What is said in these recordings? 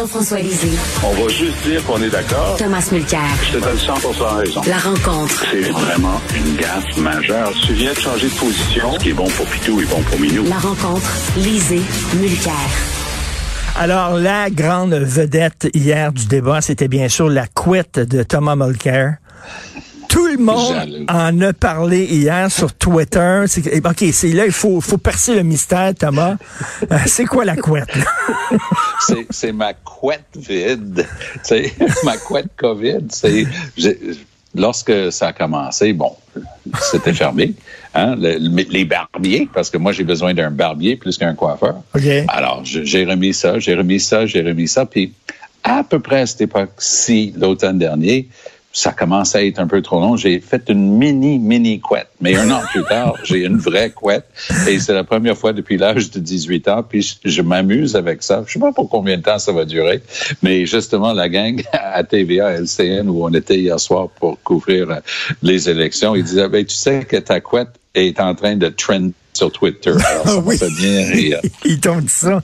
Jean-François Lisée. On va juste dire qu'on est d'accord. Thomas Mulcair. Je te donne 100 raison. La rencontre. C'est vraiment une gaffe majeure. Tu viens de changer de position. Ce qui est bon pour Pitou est bon pour Minou. La rencontre. Lisée. Mulcair. Alors, la grande vedette hier du débat, c'était bien sûr la couette de Thomas Mulcair. Tout le monde en a parlé hier sur Twitter. OK, c'est là, il faut, faut percer le mystère, Thomas. Euh, c'est quoi la couette? c'est ma couette vide. C'est ma couette COVID. C'est lorsque ça a commencé, bon, c'était fermé. Hein, les barbiers, parce que moi, j'ai besoin d'un barbier plus qu'un coiffeur. Alors, j'ai remis ça, j'ai remis ça, j'ai remis ça. Puis, à peu près à cette époque-ci, l'automne dernier, ça commence à être un peu trop long. J'ai fait une mini, mini couette. Mais un an plus tard, j'ai une vraie couette. Et c'est la première fois depuis l'âge de 18 ans. Puis je, m'amuse avec ça. Je sais pas pour combien de temps ça va durer. Mais justement, la gang à TVA, LCN, où on était hier soir pour couvrir euh, les élections, ils disaient, ben, tu sais que ta couette est en train de trend sur Twitter. Alors, ça oui. bien rire. Ils t'ont dit ça.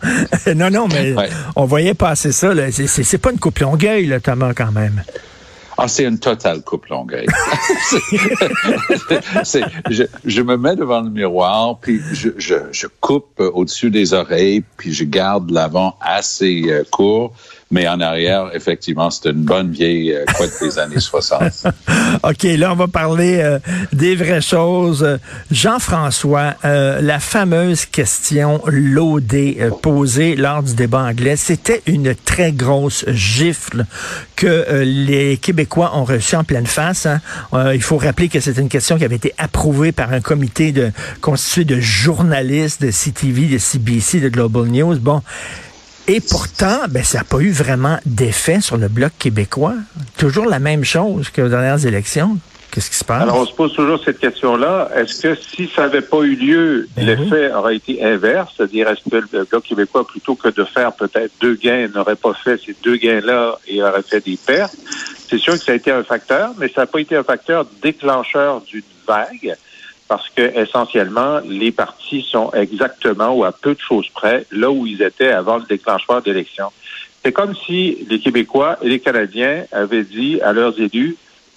non, non, mais on voyait passer ça. C'est pas une coupe longueuil, là, Thomas, quand même. Ah, c'est une totale coupe longueuil. je, je, me mets devant le miroir, puis je, coupe au-dessus des oreilles, puis je garde l'avant assez euh, court. Mais en arrière, effectivement, c'est une bonne vieille euh, des années 60. OK, là, on va parler euh, des vraies choses. Jean-François, euh, la fameuse question laudée posée lors du débat anglais, c'était une très grosse gifle que les Québécois ont reçue en pleine face. Hein. il faut rappeler que c'est une question qui avait été approuvée par un comité constitué de journalistes de CTV, de CBC, de Global News. Bon, et pourtant, ben, ça n'a pas eu vraiment d'effet sur le bloc québécois. Toujours la même chose que aux dernières élections. Qu'est-ce qui se passe? Alors, on se pose toujours cette question-là. Est-ce que si ça n'avait pas eu lieu, ben l'effet aurait été inverse? C'est-à-dire, est-ce que le Bloc québécois, plutôt que de faire peut-être deux gains, n'aurait pas fait ces deux gains-là et aurait fait des pertes? C'est sûr que ça a été un facteur, mais ça n'a pas été un facteur déclencheur d'une vague parce que essentiellement, les partis sont exactement ou à peu de choses près là où ils étaient avant le déclenchement d'élections. C'est comme si les Québécois et les Canadiens avaient dit à leurs élus,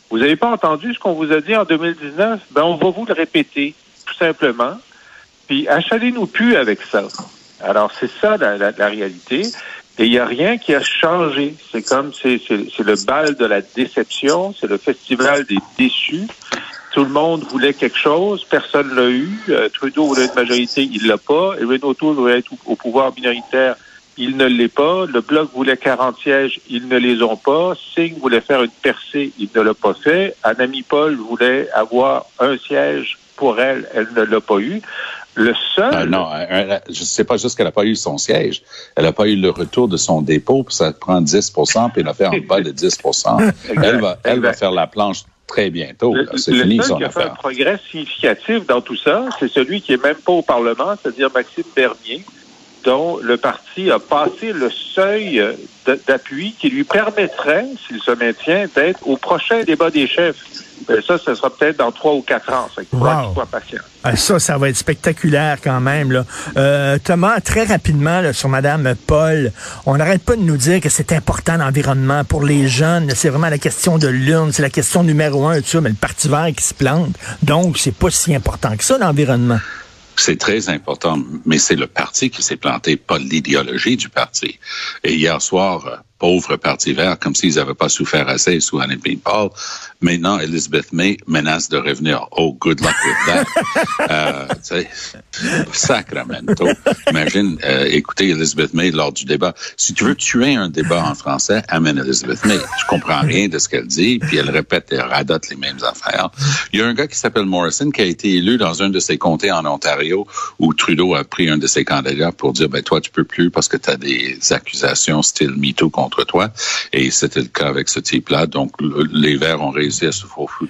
vous n'avez pas entendu ce qu'on vous a dit en 2019? Ben, on va vous le répéter, tout simplement. Puis achalez-nous plus avec ça. Alors, c'est ça la, la, réalité. Et il n'y a rien qui a changé. C'est comme, c'est le bal de la déception, c'est le festival des déçus. Tout le monde voulait quelque chose, personne l'a eu. Euh, Trudeau voulait une majorité, il l'a pas. Et Renault voulait être au, pouvoir minoritaire, il ne l'est pas. Le Bloc voulait 40 sièges, ils ne les ont pas. Singh voulait faire une percée, il ne l'a pas fait. Anami Paul voulait avoir un siège pour elle, elle ne l'a pas eu. Le seul. Euh, non, je ne sais pas juste qu'elle n'a pas eu son siège. Elle n'a pas eu le retour de son dépôt, puis ça prend 10% puis elle a fait en bas de 10 Elle va, elle va faire la planche très bientôt. C'est fini son qui a fait un progrès significatif dans tout ça, c'est celui qui est même pas au Parlement, c'est-à-dire Maxime Bernier, dont le parti a passé le seuil d'appui qui lui permettrait, s'il se maintient, d'être au prochain débat des chefs. Euh, ça, ce sera peut-être dans trois ou quatre ans. Ça, wow. soit patient. Ah, ça, ça va être spectaculaire quand même. Là. Euh, Thomas, très rapidement là, sur Madame Paul, on n'arrête pas de nous dire que c'est important l'environnement pour les jeunes. C'est vraiment la question de l'urne, c'est la question numéro un, tout ça, mais le parti vert qui se plante. Donc, c'est pas si important que ça, l'environnement. C'est très important, mais c'est le parti qui s'est planté, pas l'idéologie du parti. Et hier soir, pauvre Parti vert, comme s'ils n'avaient pas souffert assez sous Anne Paul. Maintenant, Elizabeth May menace de revenir. Oh, good luck with that. euh, sacramento. Imagine, euh, écouter Elizabeth May lors du débat. Si tu veux tuer un débat en français, amène Elizabeth May. Je comprends rien de ce qu'elle dit, puis elle répète et radote les mêmes affaires. Il y a un gars qui s'appelle Morrison qui a été élu dans un de ses comtés en Ontario où Trudeau a pris un de ses candidats pour dire, ben toi, tu peux plus parce que tu as des accusations style MeToo contre toi. Et c'était le cas avec ce type-là. Donc, les Verts ont réussi à se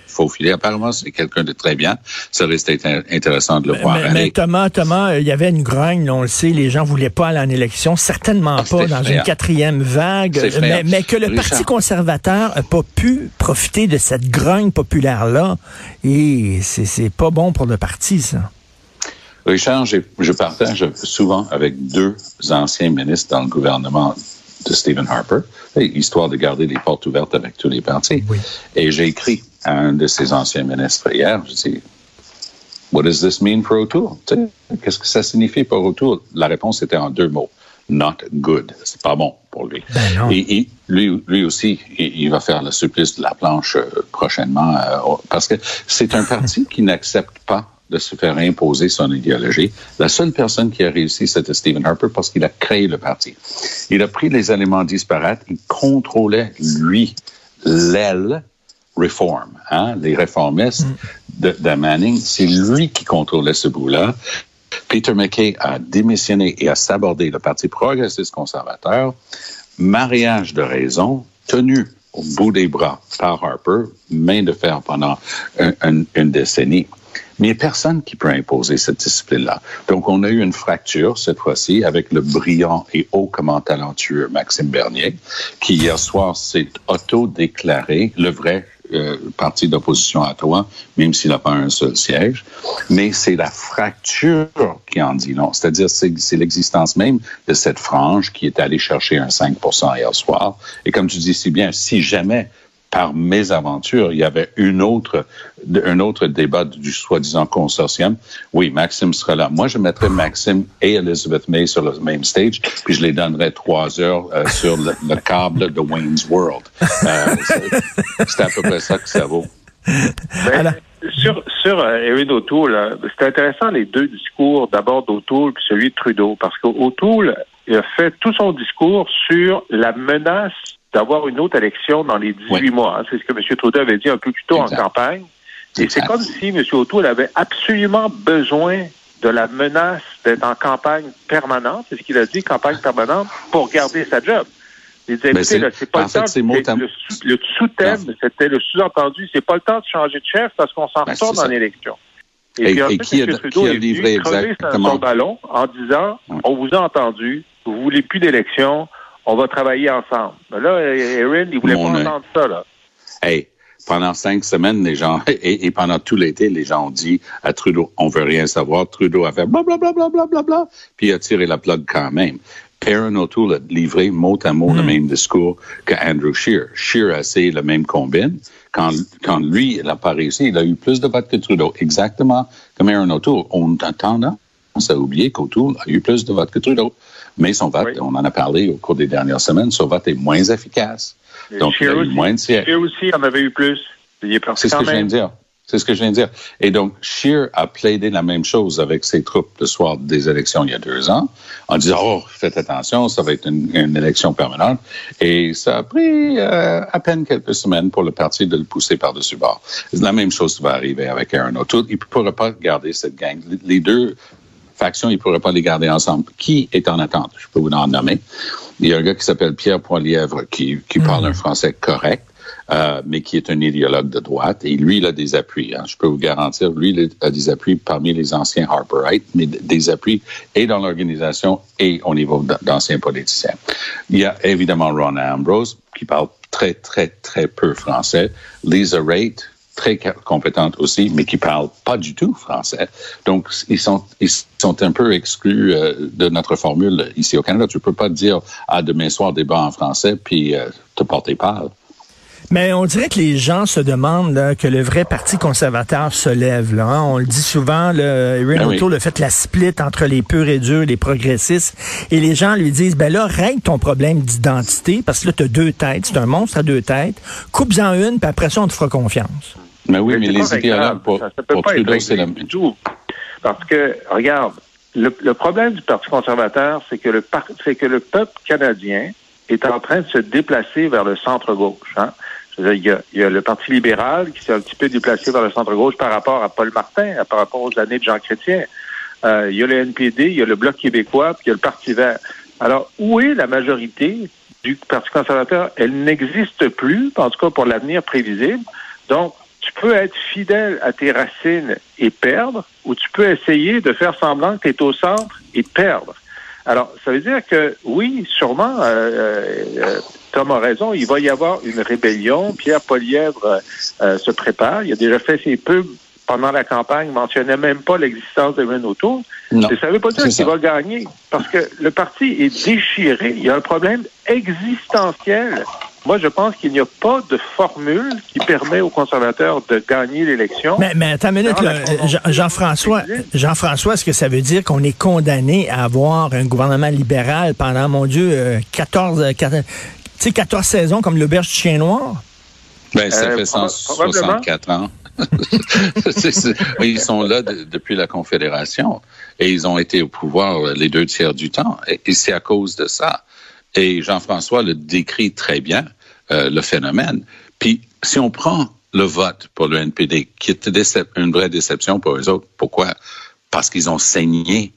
faufiler. Apparemment, c'est quelqu'un de très bien. Ça reste intéressant de le voir. Mais, Thomas, Thomas, il y avait une grogne, on le sait, les gens voulaient pas aller en élection, certainement ah, pas dans une quatrième vague, mais, que le Parti conservateur n'a pas pu profiter de cette grogne populaire-là. Et c'est pas bon pour le parti, ça. Richard, je partage souvent avec deux anciens ministres dans le gouvernement de Stephen Harper, histoire de garder les portes ouvertes avec tous les partis. Et j'ai écrit à un de ses anciens ministres hier, je dis, What does this mean for O'Toole? Qu'est-ce que ça signifie pour O'Toole? La réponse était en deux mots. Not good. C'est pas bon pour lui. Ben et, lui, lui aussi, il, va faire le supplice de la planche euh, prochainement euh, parce que c'est un parti qui n'accepte pas de se faire imposer son idéologie. La seule personne qui a réussi, c'était Stephen Harper parce qu'il a créé le parti. Il a pris les éléments disparates, il contrôlait, lui, l'aile reform, hein, les réformistes de, de Manning. C'est lui qui contrôlait ce bout-là. Peter McKay a démissionné et a sabordé le Parti progressiste conservateur. Mariage de raison, tenu au bout des bras par Harper, main de fer pendant une décennie. Mais il n'y a personne qui peut imposer cette discipline-là. Donc, on a eu une fracture cette fois-ci avec le brillant et hautement talentueux Maxime Bernier, qui hier soir s'est auto-déclaré le vrai euh, parti d'opposition à toi, même s'il n'a pas un seul siège. Mais c'est la fracture qui en dit non. C'est-à-dire, c'est l'existence même de cette frange qui est allée chercher un 5% hier soir. Et comme tu dis si bien, si jamais par mésaventures, il y avait une autre, un autre débat du soi-disant consortium. Oui, Maxime sera là. Moi, je mettrais Maxime et Elizabeth May sur le même stage, puis je les donnerais trois heures euh, sur le, câble de Wayne's World. Euh, c'est à peu près ça que ça vaut. Ben, sur sur euh, Erin O'Toole, c'est intéressant les deux discours, d'abord d'O'Toole puis celui de Trudeau, parce qu'O'Toole a fait tout son discours sur la menace d'avoir une autre élection dans les 18 mois. Hein. C'est ce que M. Trudeau avait dit un peu plus tôt en campagne. Et c'est comme si M. O'Toole avait absolument besoin de la menace d'être en campagne permanente, c'est ce qu'il a dit, campagne permanente, pour garder sa job. Il disait, écoutez, c'est pas le temps. Le, sous-thème, c'était le sous-entendu, c'est pas le temps de changer de chef parce qu'on s'en ben, retourne en élection. Et, puis ensuite, qui, a, Trudeau qui a livré exactement son ballon en disant, on vous a entendu, vous voulez plus d'élection, on va travailler ensemble. Mais là, Erin, il voulait pas entendre ça, là. Hey, pendant cinq semaines, les gens, et, pendant tout l'été, les gens ont dit à Trudeau, on veut rien savoir. Trudeau a fait blablabla, bla, bla, bla, bla, puis il a tiré la plug quand même. Aaron O'Toole a livré mot à mot le hmm. même discours que Andrew Scheer. Scheer a essayé le même combine. Quand, quand lui, il n'a pas réussi, il a eu plus de votes que Trudeau. Exactement comme Aaron O'Toole. On a tendance à oublier qu'O'Toole a eu plus de votes que Trudeau. Mais son vote, on en a parlé au cours des dernières semaines, son vote est moins efficace. Donc, il a eu moins de sièges. Scheer aussi en avait eu plus. C'est ce que je viens de dire. C'est ce que je viens de dire. Et donc, Scheer a plaidé la même chose avec ses troupes le soir des élections il y a deux ans, en disant, oh, faites attention, ça va être une, élection permanente. Et ça a pris euh, à peine quelques semaines pour le parti de le pousser par-dessus bord. La même chose va arriver avec Aaron O'Toole. Il ne pourra pas garder cette gang. Les deux factions, il ne pourrait pas les garder ensemble. Qui est en attente? Je peux vous en nommer. Il y a un gars qui s'appelle Pierre Poilièvre qui, qui parle un hmm. français correct. Euh, mais qui est un idéologue de droite. Et lui, il a des appuis. Hein. Je peux vous garantir, lui, il a des appuis parmi les anciens Harperites, mais des appuis et dans l'organisation et au niveau d'anciens politiciens. Il y a évidemment Ron Ambrose, qui parle très, très, très peu français. Lisa Raitt, très compétente aussi, mais qui parlent pas du tout français. Donc, ils sont, ils sont un peu exclus euh, de notre formule ici au Canada. Tu peux pas dire, ah, demain soir, débat en français, puis euh, te porter pâle. Mais on dirait que les gens se demandent que le vrai Parti conservateur se lève. Là, hein. On le dit souvent, le Erin ben a fait la split entre les purs et durs, les progressistes, et les gens lui disent, ben là, règle ton problème d'identité, parce que là, tu as deux têtes, c'est un monstre à deux têtes, coupe-en une, puis après ça, on te fera confiance. Mais oui, mais, les idéologues, pour, ça, peut pas Trudeau, c'est la même. Tout. Parce que, regarde, le, problème du Parti conservateur, c'est que le c'est que le peuple canadien est en train de se déplacer vers le centre-gauche. Hein? Il y, a, il y, a, le Parti libéral qui s'est un petit peu déplacé vers le centre-gauche par rapport à Paul Martin, par rapport aux années de Jean Chrétien. Euh, il y a le NPD, il y a le Bloc québécois, puis il y a le Parti vert. Alors, où est la majorité du Parti conservateur? Elle n'existe plus, en tout cas pour l'avenir prévisible. Donc, tu peux être fidèle à tes racines et perdre, ou tu peux essayer de faire semblant que tu es au centre et perdre. Alors, ça veut dire que oui, sûrement, euh, euh, Tom a raison, il va y avoir une rébellion. Pierre Polièvre euh, se prépare. Il a déjà fait ses pubs pendant la campagne, mentionnait même pas l'existence de Renault Tour. Non, ça ne veut pas dire qu'il va gagner, parce que le parti est déchiré. Il y a un problème existentiel. Moi, je pense qu'il n'y a pas de formule qui permet aux conservateurs de gagner l'élection. Mais, mais attends une minute, Jean-François. Jean-François, est-ce que ça veut dire qu'on est condamné à avoir un gouvernement libéral pendant, mon Dieu, euh, 14, euh, 14 tu sais, 14 saisons comme l'auberge du chien noir? Ben, ça Euh, fait proba- 164 ans. Ils sont là de- depuis la Confédération et ils ont été au pouvoir les deux tiers du temps. Et, c'est à cause de ça. Et Jean-François le décrit très bien, euh, le phénomène. Puis, si on prend le vote pour le NPD, qui était une vraie déception pour eux autres, pourquoi? Parce qu'ils ont saigné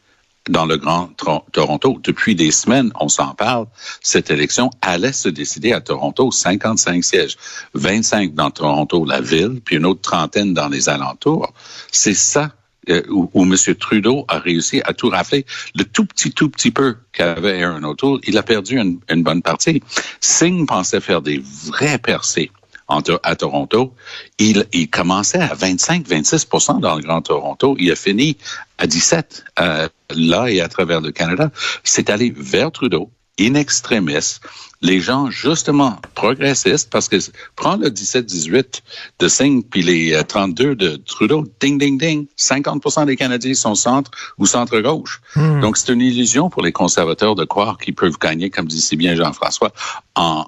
dans le Grand Toronto. Depuis des semaines, on s'en parle. Cette élection allait se décider à Toronto, 55 sièges, 25 dans Toronto, la ville, puis une autre trentaine dans les alentours. C'est ça euh, où, où M. Trudeau a réussi à tout rafler. Le tout petit, tout petit peu qu'avait Aaron O'Toole, il a perdu une, une bonne partie. Singh pensait faire des vrais percées en à Toronto. Il, il commençait à 25-26% dans le Grand Toronto. Il a fini à 17 euh, là et à travers le Canada. C'est allé vers Trudeau, in extremis. Les gens, justement, progressistes, parce que prends le 17-18 de Singh puis les euh, 32 de Trudeau, ding, ding, ding, 50% des Canadiens sont centre ou centre-gauche. Donc, c'est une illusion pour les conservateurs de croire qu'ils peuvent gagner, comme dit si bien Jean-François, en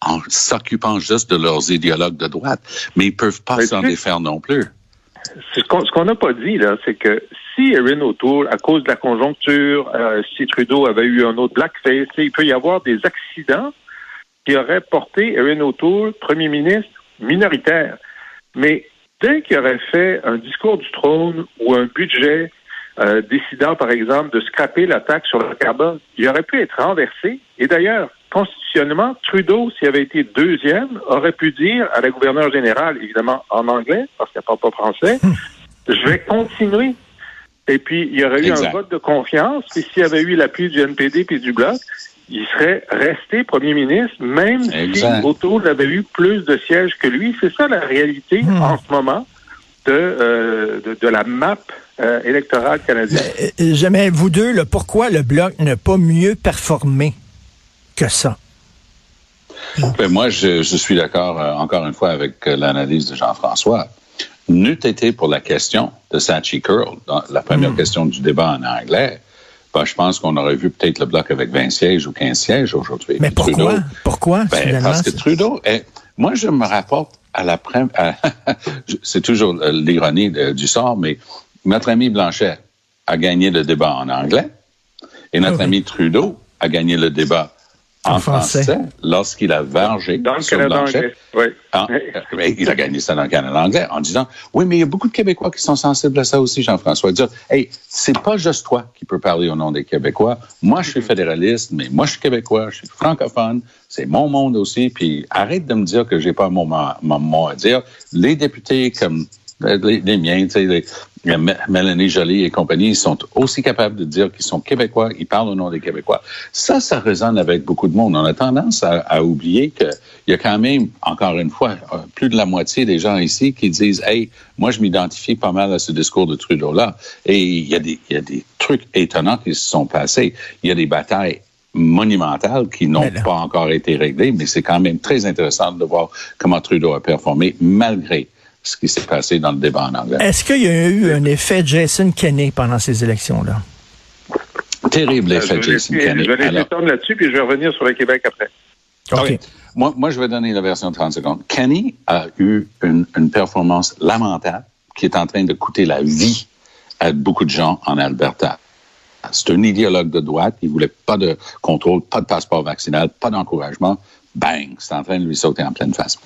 en s'occupant juste de leurs idéologues de droite, mais ils peuvent pas s'en défaire non plus. Ce qu'on ce qu'on n'a pas dit, là, c'est que si Erin O'Toole, à cause de la conjoncture, euh, si Trudeau avait eu un autre blackface, il peut y avoir des accidents qui auraient porté Erin O'Toole, premier ministre, minoritaire. Mais dès qu'il aurait fait un discours du trône ou un budget euh, décidant, par exemple, de scraper la taxe sur le carbone, il aurait pu être renversé. Et d'ailleurs, constitutionnellement, Trudeau, s'il avait été deuxième, aurait pu dire à la gouverneure générale, évidemment en anglais, parce qu'elle parle pas français, je vais continuer. Et puis, il y aurait eu Exact. un vote de confiance, puis s'il y avait eu l'appui du NPD puis du Bloc, il serait resté premier ministre, même Exact. si O'Toole avait eu plus de sièges que lui. C'est ça la réalité Hmm. en ce moment de, euh, de, de la map euh, électorale canadienne. Euh, euh, Jamais, vous deux, pourquoi le Bloc n'a pas mieux performé? Que ça? Ben, moi, je, je suis d'accord euh, encore une fois avec euh, l'analyse de Jean-François. N'eût été pour la question de Sachi Curl, dans la première Hmm. question du débat en anglais, ben, je pense qu'on aurait vu peut-être le bloc avec 20 sièges ou 15 sièges aujourd'hui. Mais pourquoi? Trudeau- Pourquoi, Ben, parce que Trudeau, est, moi, je me rapporte à la première, c'est toujours euh, l'ironie du sort, mais notre ami Blanchet a gagné le débat en anglais et notre Ah oui. ami Trudeau a gagné le débat en, En français. français, lorsqu'il a vargé Dans le sur Canada Blanchet. anglais. Oui. Ah, euh, mais il a gagné ça dans le Canada anglais en disant oui, mais il y a beaucoup de Québécois qui sont sensibles à ça aussi, Jean-François. Dire hey, c'est pas juste toi qui peux parler au nom des Québécois. Moi, je suis fédéraliste, mais moi, je suis québécois, je suis francophone. C'est mon monde aussi. Puis arrête de me dire que j'ai pas mon, mot à dire. Les députés comme euh, les, les miens, tu sais, Mélanie Joly et compagnie, ils sont aussi capables de dire qu'ils sont québécois, ils parlent au nom des Québécois. Ça, ça résonne avec beaucoup de monde. On a tendance à, à oublier qu'il y a quand même, encore une fois, euh, plus de la moitié des gens ici qui disent, hey, moi, je m'identifie pas mal à ce discours de Trudeau-là. Et il y, a des, il y a des trucs étonnants qui se sont passés. Il y a des batailles monumentales qui n'ont pas encore été réglées, mais c'est quand même très intéressant de voir comment Trudeau a performé malgré ce qui s'est passé dans le débat en anglais. Est-ce qu'il y a eu un effet Jason Kenney pendant ces élections-là? Terrible Euh, effet Jason Kenney. Je vais laisser Alors- là-dessus, puis je vais revenir sur le Québec après. OK. Moi, moi, je vais donner la version de 30 secondes. Kenny a eu une, une performance lamentable qui est en train de coûter la vie à beaucoup de gens en Alberta. C'est un idéologue de droite. Il voulait pas de contrôle, pas de passeport vaccinal, pas d'encouragement. Bang! C'est en train de lui sauter en pleine face.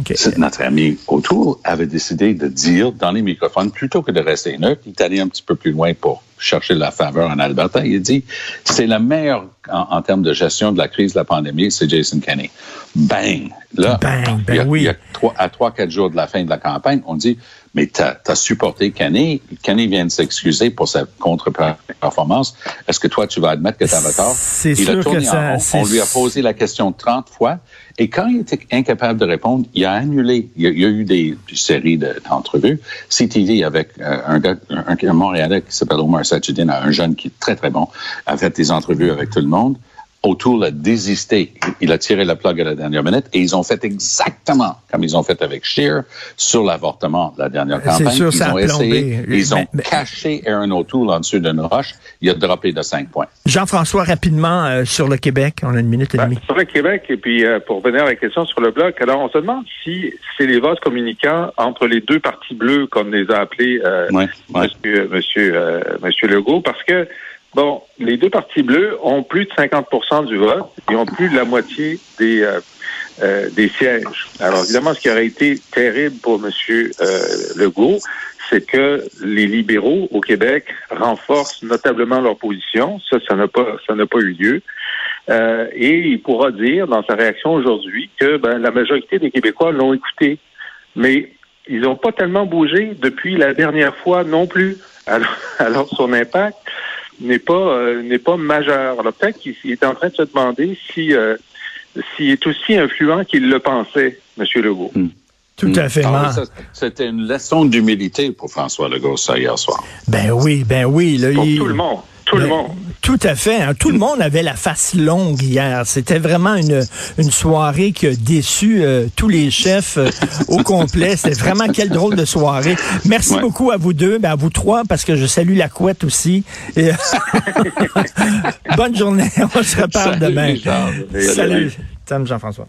OK. C'est- Notre ami autour avait décidé de dire dans les microphones, plutôt que de rester neutre, il est allé un petit peu plus loin pour chercher la faveur en Alberta. Il dit, c'est le meilleur en, en termes de gestion de la crise de la pandémie, c'est Jason Kenney. Bang! Là, Bang, ben il y a, oui. il y a trois, à trois, quatre jours de la fin de la campagne, on dit, mais tu as, supporté Kenny. Kenny vient de s'excuser pour sa contre-performance. Est-ce que toi, tu vas admettre que tu avais tort? C'est sûr que ça... On lui a posé la question 30 fois. Et quand il était incapable de répondre, il a annulé. Il y a, eu des, séries d'entrevues. CTV avec euh, un gars, un, Montréalais qui s'appelle Omar Sajidin, un jeune qui est très, très bon, a fait des entrevues avec tout le monde. O'Toole a désisté. Il a tiré la plug à la dernière minute et ils ont fait exactement comme ils ont fait avec Scheer sur l'avortement de la dernière campagne. Sûr, ils ont essayé, ils ont caché Aaron O'Toole en dessous d'une roche. Il a droppé de cinq points. Jean-François, rapidement, euh, sur le Québec, on a une minute et demie. sur le Québec, et puis euh, pour revenir à la question sur le bloc, alors on se demande si c'est les vases communicants entre les deux partis bleus, comme les a appelés euh, Monsieur, monsieur, monsieur Legault, parce que Bon, les deux partis bleus ont plus de 50% du vote et ont plus de la moitié des, euh, euh, des sièges. Alors évidemment, ce qui aurait été terrible pour M. Euh, Legault, c'est que les libéraux au Québec renforcent notablement leur position. Ça, ça n'a pas, ça n'a pas eu lieu. Euh, et il pourra dire dans sa réaction aujourd'hui que ben, la majorité des Québécois l'ont écouté. Mais ils n'ont pas tellement bougé depuis la dernière fois non plus. Alors, alors son impact, n'est pas euh, n'est pas majeur. Alors peut-être qu'il est en train de se demander si euh, s'il est aussi influent qu'il le pensait, M. Legault. Hmm. Tout à fait. Ah, C'était une leçon d'humilité pour François Legault ça hier soir. Ben oui, ben oui. Là, pour tout le monde. Tout le ben, monde. Tout à fait. Hein. Tout le monde avait la face longue hier. C'était vraiment une, une soirée qui a déçu euh, tous les chefs euh, au complet. C'était vraiment quelle drôle de soirée. Merci beaucoup à vous deux, ben à vous trois, parce que je salue la couette aussi. Bonne journée. On se reparle demain. Salut, Salut Jean-François.